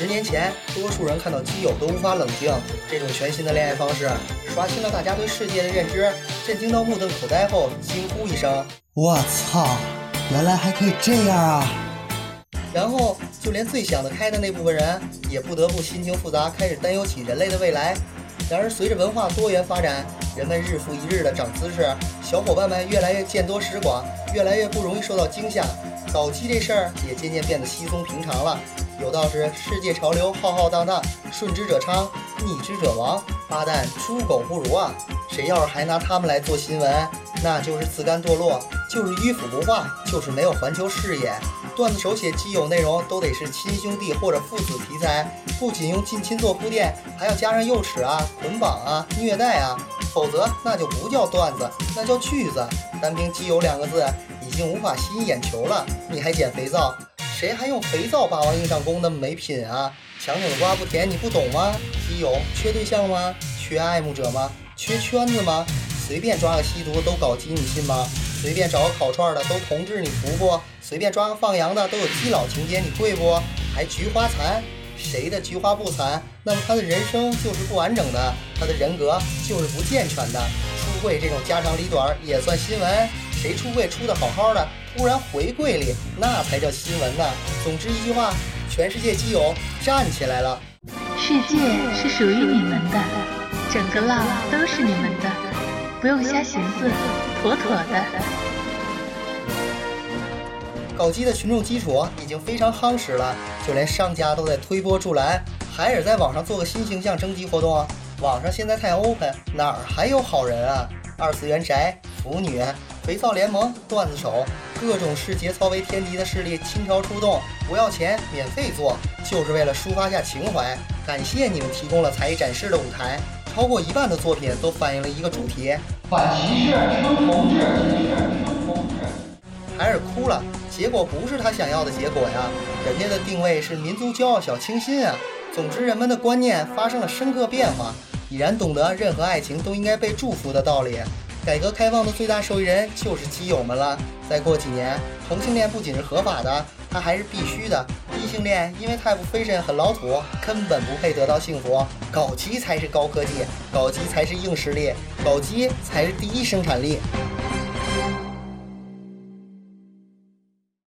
十年前，多数人看到基友都无法冷静。这种全新的恋爱方式，刷新了大家对世界的认知，震惊到目瞪口呆后惊呼一声：“我操，原来还可以这样啊！”然后，就连最想得开的那部分人，也不得不心情复杂，开始担忧起人类的未来。然而，随着文化多元发展，人们日复一日的长姿势，小伙伴们越来越见多识广，越来越不容易受到惊吓，搞基这事儿也渐渐变得稀松平常了。有道是：世界潮流浩浩荡荡，顺之者昌，逆之者亡。八蛋，猪狗不如啊！谁要是还拿他们来做新闻，那就是自甘堕落，就是迂腐不化，就是没有环球视野。段子手写基友内容都得是亲兄弟或者父子题材，不仅用近亲做铺垫，还要加上幼齿啊、捆绑啊、虐待啊，否则那就不叫段子，那叫句子。单凭基友两个字已经无法吸引眼球了，你还捡肥皂？谁还用肥皂霸王硬上弓那么没品啊？强扭的瓜不甜，你不懂吗？基友缺对象吗？缺爱慕者吗？缺圈子吗？随便抓个吸毒都搞基，你信吗？随便找个烤串的都同志，你服不？随便抓个放羊的都有基佬情节，你会不？还菊花残？谁的菊花不残？那么他的人生就是不完整的，他的人格就是不健全的。出柜这种家长里短也算新闻？谁出柜出的好好的，突然回柜里，那才叫新闻呢。总之一句话，全世界基友站起来了。世界是属于你们的，整个浪都是你们的，不用瞎寻思。妥妥的。搞基的群众基础已经非常夯实了，就连商家都在推波助澜，海尔在网上做个新形象征集活动。网上现在太 open，哪儿还有好人啊？二次元宅、腐女、肥皂联盟、段子手，各种视节操为天敌的势力倾巢出动，不要钱，免费做，就是为了抒发下情怀。感谢你们提供了才艺展示的舞台。超过一半的作品都反映了一个主题：反歧视，称同志。歧视，称同志。海尔哭了，结果不是他想要的结果呀。人家的定位是民族骄傲小清新啊。总之，人们的观念发生了深刻变化，已然懂得任何爱情都应该被祝福的道理。改革开放的最大受益人就是基友们了。再过几年，同性恋不仅是合法的，它还是必须的。异性恋因为太不 fashion 很老土，根本不配得到幸福。搞基才是高科技，搞基才是硬实力，搞基才是第一生产力。